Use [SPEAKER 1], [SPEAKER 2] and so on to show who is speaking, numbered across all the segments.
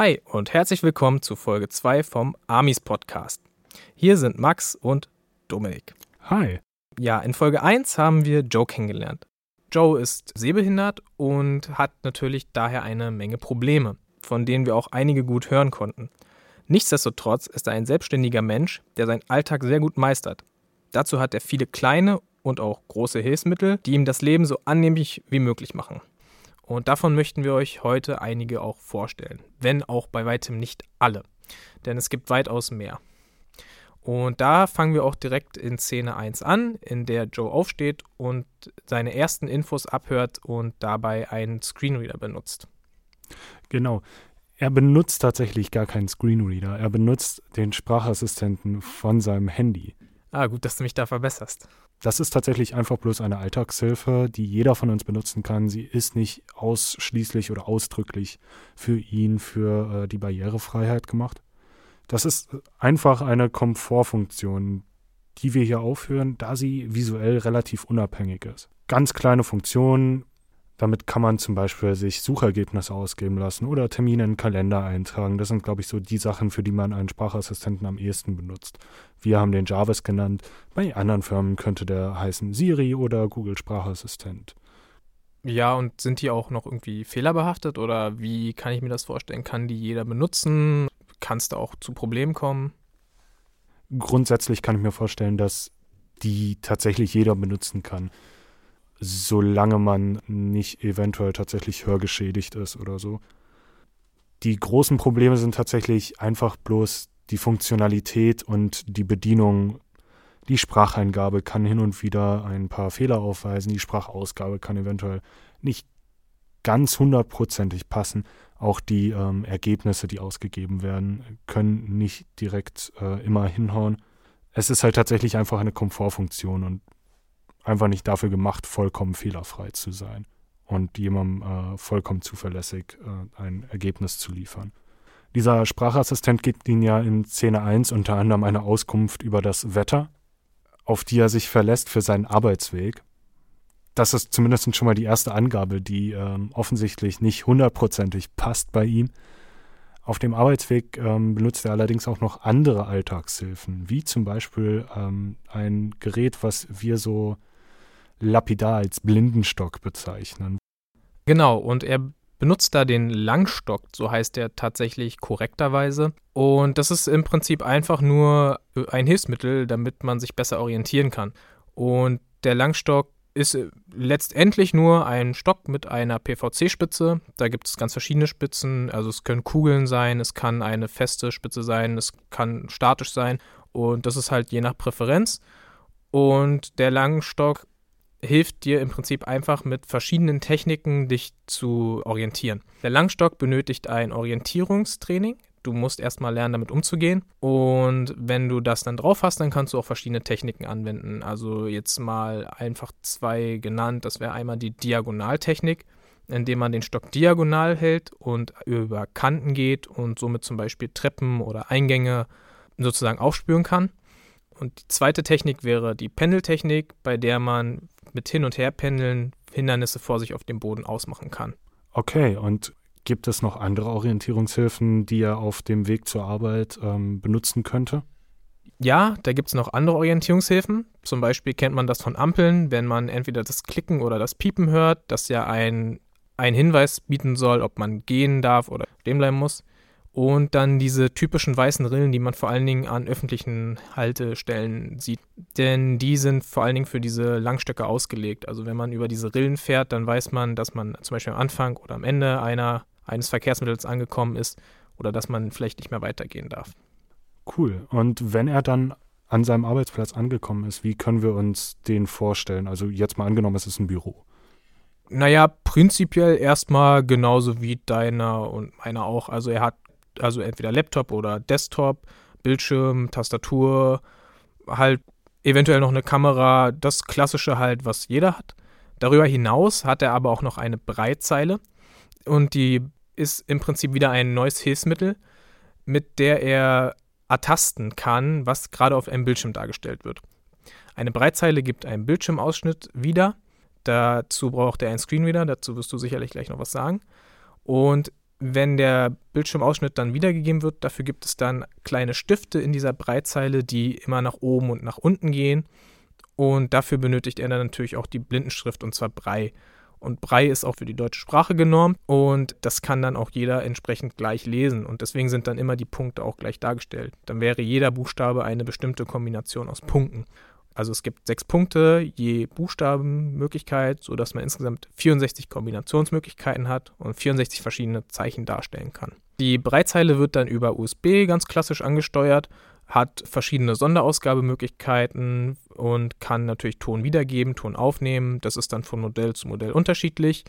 [SPEAKER 1] Hi und herzlich willkommen zu Folge 2 vom Amis Podcast. Hier sind Max und Dominik.
[SPEAKER 2] Hi.
[SPEAKER 1] Ja, in Folge 1 haben wir Joe kennengelernt. Joe ist sehbehindert und hat natürlich daher eine Menge Probleme, von denen wir auch einige gut hören konnten. Nichtsdestotrotz ist er ein selbstständiger Mensch, der seinen Alltag sehr gut meistert. Dazu hat er viele kleine und auch große Hilfsmittel, die ihm das Leben so annehmlich wie möglich machen. Und davon möchten wir euch heute einige auch vorstellen, wenn auch bei weitem nicht alle, denn es gibt weitaus mehr. Und da fangen wir auch direkt in Szene 1 an, in der Joe aufsteht und seine ersten Infos abhört und dabei einen Screenreader benutzt.
[SPEAKER 2] Genau. Er benutzt tatsächlich gar keinen Screenreader. Er benutzt den Sprachassistenten von seinem Handy.
[SPEAKER 1] Ah, gut, dass du mich da verbesserst.
[SPEAKER 2] Das ist tatsächlich einfach bloß eine Alltagshilfe, die jeder von uns benutzen kann. Sie ist nicht ausschließlich oder ausdrücklich für ihn, für äh, die Barrierefreiheit gemacht. Das ist einfach eine Komfortfunktion, die wir hier aufführen, da sie visuell relativ unabhängig ist. Ganz kleine Funktionen, damit kann man zum Beispiel sich Suchergebnisse ausgeben lassen oder Termine in Kalender eintragen. Das sind, glaube ich, so die Sachen, für die man einen Sprachassistenten am ehesten benutzt. Wir haben den Jarvis genannt. Bei anderen Firmen könnte der heißen Siri oder Google Sprachassistent.
[SPEAKER 1] Ja, und sind die auch noch irgendwie fehlerbehaftet oder wie kann ich mir das vorstellen? Kann die jeder benutzen? kann es da auch zu Problemen kommen?
[SPEAKER 2] Grundsätzlich kann ich mir vorstellen, dass die tatsächlich jeder benutzen kann, solange man nicht eventuell tatsächlich hörgeschädigt ist oder so. Die großen Probleme sind tatsächlich einfach bloß die Funktionalität und die Bedienung. Die Spracheingabe kann hin und wieder ein paar Fehler aufweisen. Die Sprachausgabe kann eventuell nicht ganz hundertprozentig passen. Auch die ähm, Ergebnisse, die ausgegeben werden, können nicht direkt äh, immer hinhauen. Es ist halt tatsächlich einfach eine Komfortfunktion und einfach nicht dafür gemacht, vollkommen fehlerfrei zu sein und jemandem äh, vollkommen zuverlässig äh, ein Ergebnis zu liefern. Dieser Sprachassistent gibt Ihnen ja in Szene 1 unter anderem eine Auskunft über das Wetter, auf die er sich verlässt für seinen Arbeitsweg das ist zumindest schon mal die erste Angabe, die ähm, offensichtlich nicht hundertprozentig passt bei ihm. Auf dem Arbeitsweg ähm, benutzt er allerdings auch noch andere Alltagshilfen, wie zum Beispiel ähm, ein Gerät, was wir so lapidar als Blindenstock bezeichnen.
[SPEAKER 1] Genau, und er benutzt da den Langstock, so heißt er tatsächlich korrekterweise. Und das ist im Prinzip einfach nur ein Hilfsmittel, damit man sich besser orientieren kann. Und der Langstock ist letztendlich nur ein Stock mit einer PVC-Spitze. Da gibt es ganz verschiedene Spitzen. Also es können Kugeln sein, es kann eine feste Spitze sein, es kann statisch sein. Und das ist halt je nach Präferenz. Und der Langstock hilft dir im Prinzip einfach mit verschiedenen Techniken dich zu orientieren. Der Langstock benötigt ein Orientierungstraining. Du musst erstmal lernen, damit umzugehen. Und wenn du das dann drauf hast, dann kannst du auch verschiedene Techniken anwenden. Also jetzt mal einfach zwei genannt. Das wäre einmal die Diagonaltechnik, indem man den Stock diagonal hält und über Kanten geht und somit zum Beispiel Treppen oder Eingänge sozusagen aufspüren kann. Und die zweite Technik wäre die Pendeltechnik, bei der man mit Hin- und Herpendeln Hindernisse vor sich auf dem Boden ausmachen kann.
[SPEAKER 2] Okay, und Gibt es noch andere Orientierungshilfen, die er auf dem Weg zur Arbeit ähm, benutzen könnte?
[SPEAKER 1] Ja, da gibt es noch andere Orientierungshilfen. Zum Beispiel kennt man das von Ampeln, wenn man entweder das Klicken oder das Piepen hört, das ja ein, ein Hinweis bieten soll, ob man gehen darf oder stehen bleiben muss. Und dann diese typischen weißen Rillen, die man vor allen Dingen an öffentlichen Haltestellen sieht. Denn die sind vor allen Dingen für diese Langstöcke ausgelegt. Also wenn man über diese Rillen fährt, dann weiß man, dass man zum Beispiel am Anfang oder am Ende einer eines Verkehrsmittels angekommen ist oder dass man vielleicht nicht mehr weitergehen darf.
[SPEAKER 2] Cool. Und wenn er dann an seinem Arbeitsplatz angekommen ist, wie können wir uns den vorstellen? Also jetzt mal angenommen, es ist ein Büro.
[SPEAKER 1] Naja, prinzipiell erstmal genauso wie deiner und meiner auch. Also er hat also entweder Laptop oder Desktop, Bildschirm, Tastatur, halt eventuell noch eine Kamera, das klassische halt, was jeder hat. Darüber hinaus hat er aber auch noch eine Breitzeile und die ist im Prinzip wieder ein neues Hilfsmittel, mit der er ertasten kann, was gerade auf einem Bildschirm dargestellt wird. Eine Breitzeile gibt einen Bildschirmausschnitt wieder. Dazu braucht er einen Screenreader, dazu wirst du sicherlich gleich noch was sagen. Und Wenn der Bildschirmausschnitt dann wiedergegeben wird, dafür gibt es dann kleine Stifte in dieser Breitzeile, die immer nach oben und nach unten gehen. Und dafür benötigt er dann natürlich auch die Blindenschrift und zwar Brei. Und Brei ist auch für die deutsche Sprache genormt und das kann dann auch jeder entsprechend gleich lesen. Und deswegen sind dann immer die Punkte auch gleich dargestellt. Dann wäre jeder Buchstabe eine bestimmte Kombination aus Punkten. Also es gibt sechs Punkte je Buchstabenmöglichkeit, sodass man insgesamt 64 Kombinationsmöglichkeiten hat und 64 verschiedene Zeichen darstellen kann. Die Breitzeile wird dann über USB ganz klassisch angesteuert, hat verschiedene Sonderausgabemöglichkeiten und kann natürlich Ton wiedergeben, Ton aufnehmen. Das ist dann von Modell zu Modell unterschiedlich.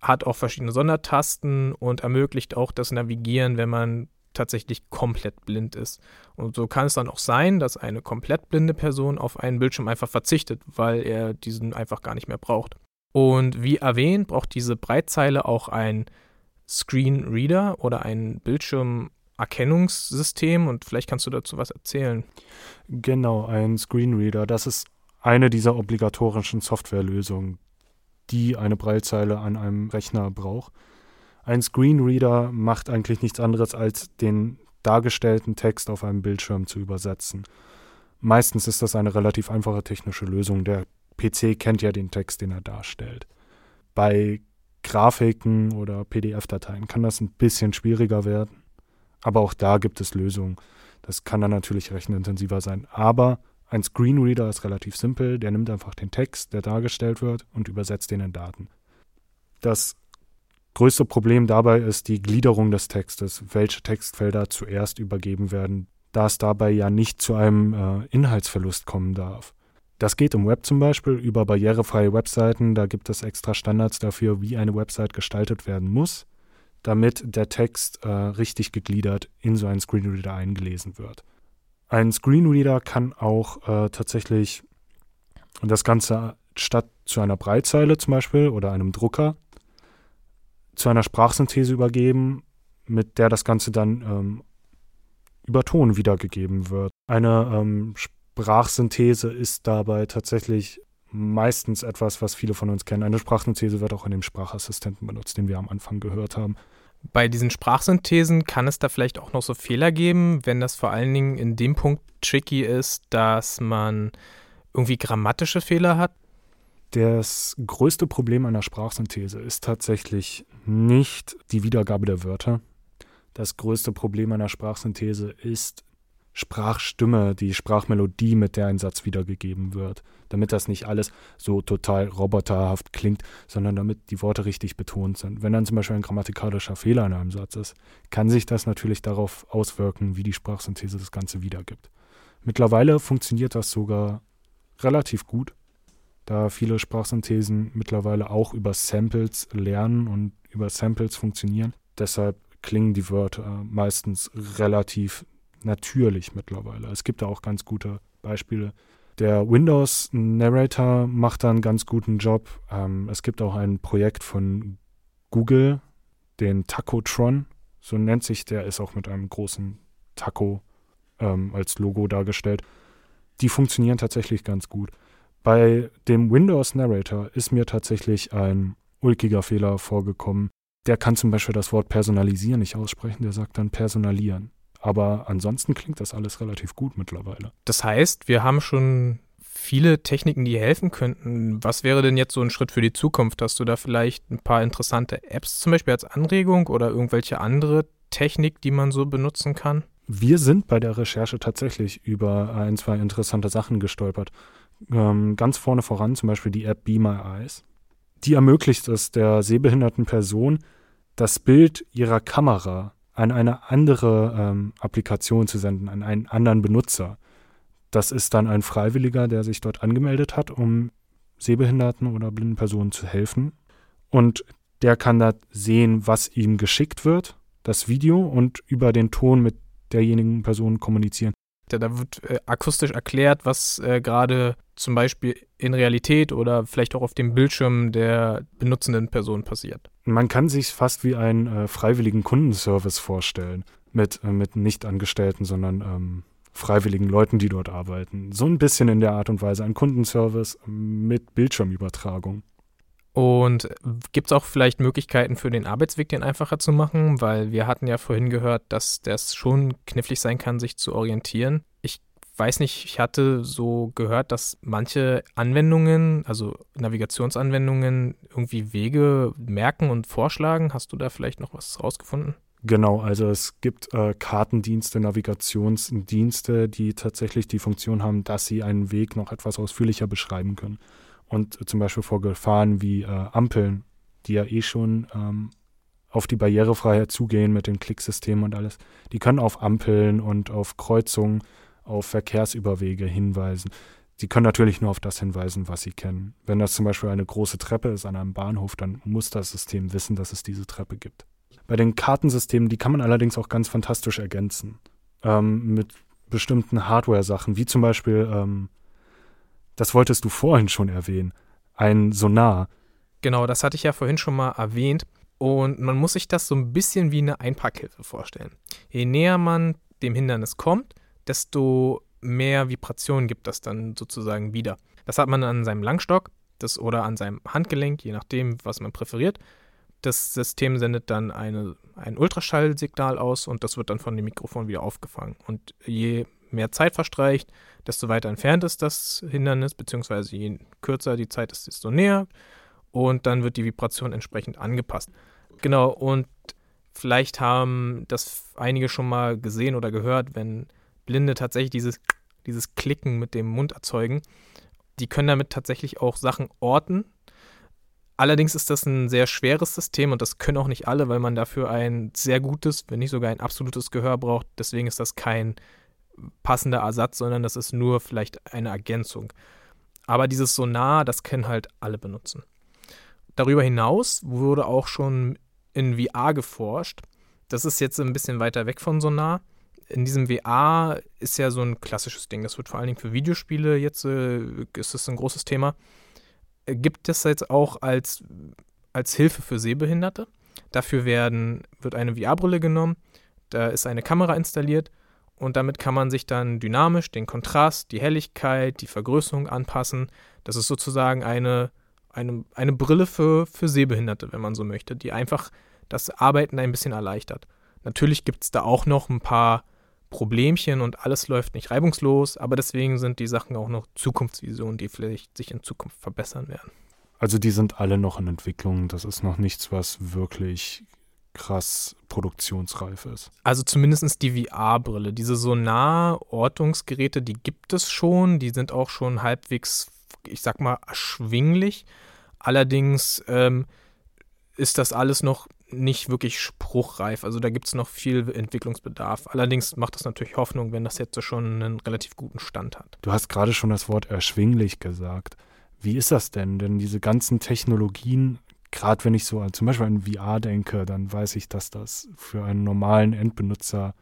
[SPEAKER 1] Hat auch verschiedene Sondertasten und ermöglicht auch das Navigieren, wenn man tatsächlich komplett blind ist. Und so kann es dann auch sein, dass eine komplett blinde Person auf einen Bildschirm einfach verzichtet, weil er diesen einfach gar nicht mehr braucht. Und wie erwähnt, braucht diese Breitzeile auch ein Screen Reader oder ein Bildschirmerkennungssystem und vielleicht kannst du dazu was erzählen.
[SPEAKER 2] Genau, ein Screenreader. Das ist eine dieser obligatorischen Softwarelösungen, die eine Breitzeile an einem Rechner braucht. Ein Screenreader macht eigentlich nichts anderes, als den dargestellten Text auf einem Bildschirm zu übersetzen. Meistens ist das eine relativ einfache technische Lösung. Der PC kennt ja den Text, den er darstellt. Bei Grafiken oder PDF-Dateien kann das ein bisschen schwieriger werden. Aber auch da gibt es Lösungen. Das kann dann natürlich rechenintensiver sein. Aber ein Screenreader ist relativ simpel. Der nimmt einfach den Text, der dargestellt wird, und übersetzt den in Daten. Das Größte Problem dabei ist die Gliederung des Textes, welche Textfelder zuerst übergeben werden, da es dabei ja nicht zu einem äh, Inhaltsverlust kommen darf. Das geht im Web zum Beispiel über barrierefreie Webseiten, da gibt es extra Standards dafür, wie eine Website gestaltet werden muss, damit der Text äh, richtig gegliedert in so einen Screenreader eingelesen wird. Ein Screenreader kann auch äh, tatsächlich das Ganze statt zu einer Breitzeile zum Beispiel oder einem Drucker zu einer Sprachsynthese übergeben, mit der das Ganze dann ähm, über Ton wiedergegeben wird. Eine ähm, Sprachsynthese ist dabei tatsächlich meistens etwas, was viele von uns kennen. Eine Sprachsynthese wird auch in dem Sprachassistenten benutzt, den wir am Anfang gehört haben.
[SPEAKER 1] Bei diesen Sprachsynthesen kann es da vielleicht auch noch so Fehler geben, wenn das vor allen Dingen in dem Punkt tricky ist, dass man irgendwie grammatische Fehler hat.
[SPEAKER 2] Das größte Problem einer Sprachsynthese ist tatsächlich nicht die Wiedergabe der Wörter. Das größte Problem einer Sprachsynthese ist Sprachstimme, die Sprachmelodie, mit der ein Satz wiedergegeben wird. Damit das nicht alles so total roboterhaft klingt, sondern damit die Worte richtig betont sind. Wenn dann zum Beispiel ein grammatikalischer Fehler in einem Satz ist, kann sich das natürlich darauf auswirken, wie die Sprachsynthese das Ganze wiedergibt. Mittlerweile funktioniert das sogar relativ gut da viele Sprachsynthesen mittlerweile auch über Samples lernen und über Samples funktionieren. Deshalb klingen die Wörter meistens relativ natürlich mittlerweile. Es gibt da auch ganz gute Beispiele. Der Windows Narrator macht da einen ganz guten Job. Ähm, es gibt auch ein Projekt von Google, den Tacotron, so nennt sich der, ist auch mit einem großen Taco ähm, als Logo dargestellt. Die funktionieren tatsächlich ganz gut. Bei dem Windows Narrator ist mir tatsächlich ein ulkiger Fehler vorgekommen. Der kann zum Beispiel das Wort personalisieren nicht aussprechen, der sagt dann personalieren. Aber ansonsten klingt das alles relativ gut mittlerweile.
[SPEAKER 1] Das heißt, wir haben schon viele Techniken, die helfen könnten. Was wäre denn jetzt so ein Schritt für die Zukunft? Hast du da vielleicht ein paar interessante Apps zum Beispiel als Anregung oder irgendwelche andere Technik, die man so benutzen kann?
[SPEAKER 2] Wir sind bei der Recherche tatsächlich über ein, zwei interessante Sachen gestolpert ähm, ganz vorne voran zum Beispiel die App Be My Eyes. Die ermöglicht es der sehbehinderten Person, das Bild ihrer Kamera an eine andere ähm, Applikation zu senden, an einen anderen Benutzer. Das ist dann ein Freiwilliger, der sich dort angemeldet hat, um sehbehinderten oder blinden Personen zu helfen. Und der kann da sehen, was ihm geschickt wird, das Video, und über den Ton mit derjenigen Person kommunizieren.
[SPEAKER 1] Da wird äh, akustisch erklärt, was äh, gerade zum Beispiel in Realität oder vielleicht auch auf dem Bildschirm der benutzenden Person passiert.
[SPEAKER 2] Man kann sich fast wie einen äh, freiwilligen Kundenservice vorstellen, mit, äh, mit nicht Angestellten, sondern ähm, freiwilligen Leuten, die dort arbeiten. So ein bisschen in der Art und Weise ein Kundenservice mit Bildschirmübertragung.
[SPEAKER 1] Und gibt es auch vielleicht Möglichkeiten für den Arbeitsweg, den einfacher zu machen? Weil wir hatten ja vorhin gehört, dass das schon knifflig sein kann, sich zu orientieren. Ich weiß nicht, ich hatte so gehört, dass manche Anwendungen, also Navigationsanwendungen, irgendwie Wege merken und vorschlagen. Hast du da vielleicht noch was rausgefunden?
[SPEAKER 2] Genau, also es gibt äh, Kartendienste, Navigationsdienste, die tatsächlich die Funktion haben, dass sie einen Weg noch etwas ausführlicher beschreiben können und zum Beispiel vor Gefahren wie äh, Ampeln, die ja eh schon ähm, auf die Barrierefreiheit zugehen mit den Klicksystemen und alles, die können auf Ampeln und auf Kreuzungen, auf Verkehrsüberwege hinweisen. Sie können natürlich nur auf das hinweisen, was sie kennen. Wenn das zum Beispiel eine große Treppe ist an einem Bahnhof, dann muss das System wissen, dass es diese Treppe gibt. Bei den Kartensystemen, die kann man allerdings auch ganz fantastisch ergänzen. Ähm, mit bestimmten Hardware-Sachen, wie zum Beispiel ähm, das wolltest du vorhin schon erwähnen. Ein Sonar.
[SPEAKER 1] Genau, das hatte ich ja vorhin schon mal erwähnt. Und man muss sich das so ein bisschen wie eine Einpackhilfe vorstellen. Je näher man dem Hindernis kommt, desto mehr Vibrationen gibt das dann sozusagen wieder. Das hat man an seinem Langstock das, oder an seinem Handgelenk, je nachdem, was man präferiert. Das System sendet dann eine, ein Ultraschallsignal aus und das wird dann von dem Mikrofon wieder aufgefangen. Und je mehr Zeit verstreicht, desto weiter entfernt ist das Hindernis, beziehungsweise je kürzer die Zeit ist, desto näher. Und dann wird die Vibration entsprechend angepasst. Genau, und vielleicht haben das einige schon mal gesehen oder gehört, wenn Blinde tatsächlich dieses, dieses Klicken mit dem Mund erzeugen. Die können damit tatsächlich auch Sachen orten. Allerdings ist das ein sehr schweres System und das können auch nicht alle, weil man dafür ein sehr gutes, wenn nicht sogar ein absolutes Gehör braucht. Deswegen ist das kein passender Ersatz, sondern das ist nur vielleicht eine Ergänzung. Aber dieses Sonar, das können halt alle benutzen. Darüber hinaus wurde auch schon in VR geforscht. Das ist jetzt ein bisschen weiter weg von Sonar. In diesem VR ist ja so ein klassisches Ding. Das wird vor allen Dingen für Videospiele jetzt äh, ist das ein großes Thema. Äh, gibt es jetzt auch als, als Hilfe für Sehbehinderte. Dafür werden, wird eine VR-Brille genommen, da ist eine Kamera installiert und damit kann man sich dann dynamisch den Kontrast, die Helligkeit, die Vergrößerung anpassen. Das ist sozusagen eine, eine, eine Brille für, für Sehbehinderte, wenn man so möchte, die einfach das Arbeiten ein bisschen erleichtert. Natürlich gibt es da auch noch ein paar Problemchen und alles läuft nicht reibungslos, aber deswegen sind die Sachen auch noch Zukunftsvisionen, die vielleicht sich in Zukunft verbessern werden.
[SPEAKER 2] Also die sind alle noch in Entwicklung. Das ist noch nichts, was wirklich krass produktionsreif ist.
[SPEAKER 1] Also zumindest die VR-Brille. Diese Sonar-Ortungsgeräte, die gibt es schon. Die sind auch schon halbwegs, ich sag mal, erschwinglich. Allerdings ähm, ist das alles noch nicht wirklich spruchreif. Also da gibt es noch viel Entwicklungsbedarf. Allerdings macht das natürlich Hoffnung, wenn das jetzt schon einen relativ guten Stand hat.
[SPEAKER 2] Du hast gerade schon das Wort erschwinglich gesagt. Wie ist das denn? Denn diese ganzen Technologien gerade wenn ich so an zum Beispiel an VR denke, dann weiß ich, dass das für einen normalen Endbenutzer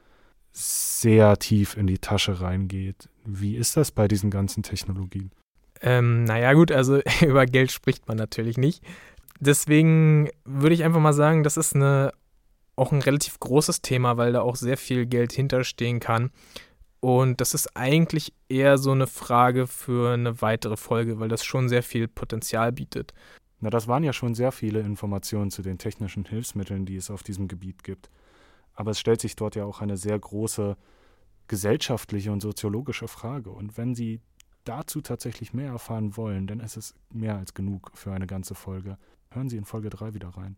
[SPEAKER 2] sehr tief in die Tasche reingeht. Wie ist das bei diesen ganzen Technologien?
[SPEAKER 1] Ähm, naja, gut, also über Geld spricht man natürlich nicht. Deswegen würde ich einfach mal sagen, das ist eine, auch ein relativ großes Thema, weil da auch sehr viel Geld hinterstehen kann. Und das ist eigentlich eher so eine Frage für eine weitere Folge, weil das schon sehr viel Potenzial bietet.
[SPEAKER 2] Na, das waren ja schon sehr viele Informationen zu den technischen Hilfsmitteln, die es auf diesem Gebiet gibt. Aber es stellt sich dort ja auch eine sehr große gesellschaftliche und soziologische Frage. Und wenn Sie dazu tatsächlich mehr erfahren wollen, dann ist es mehr als genug für eine ganze Folge. Hören Sie in Folge 3 wieder rein.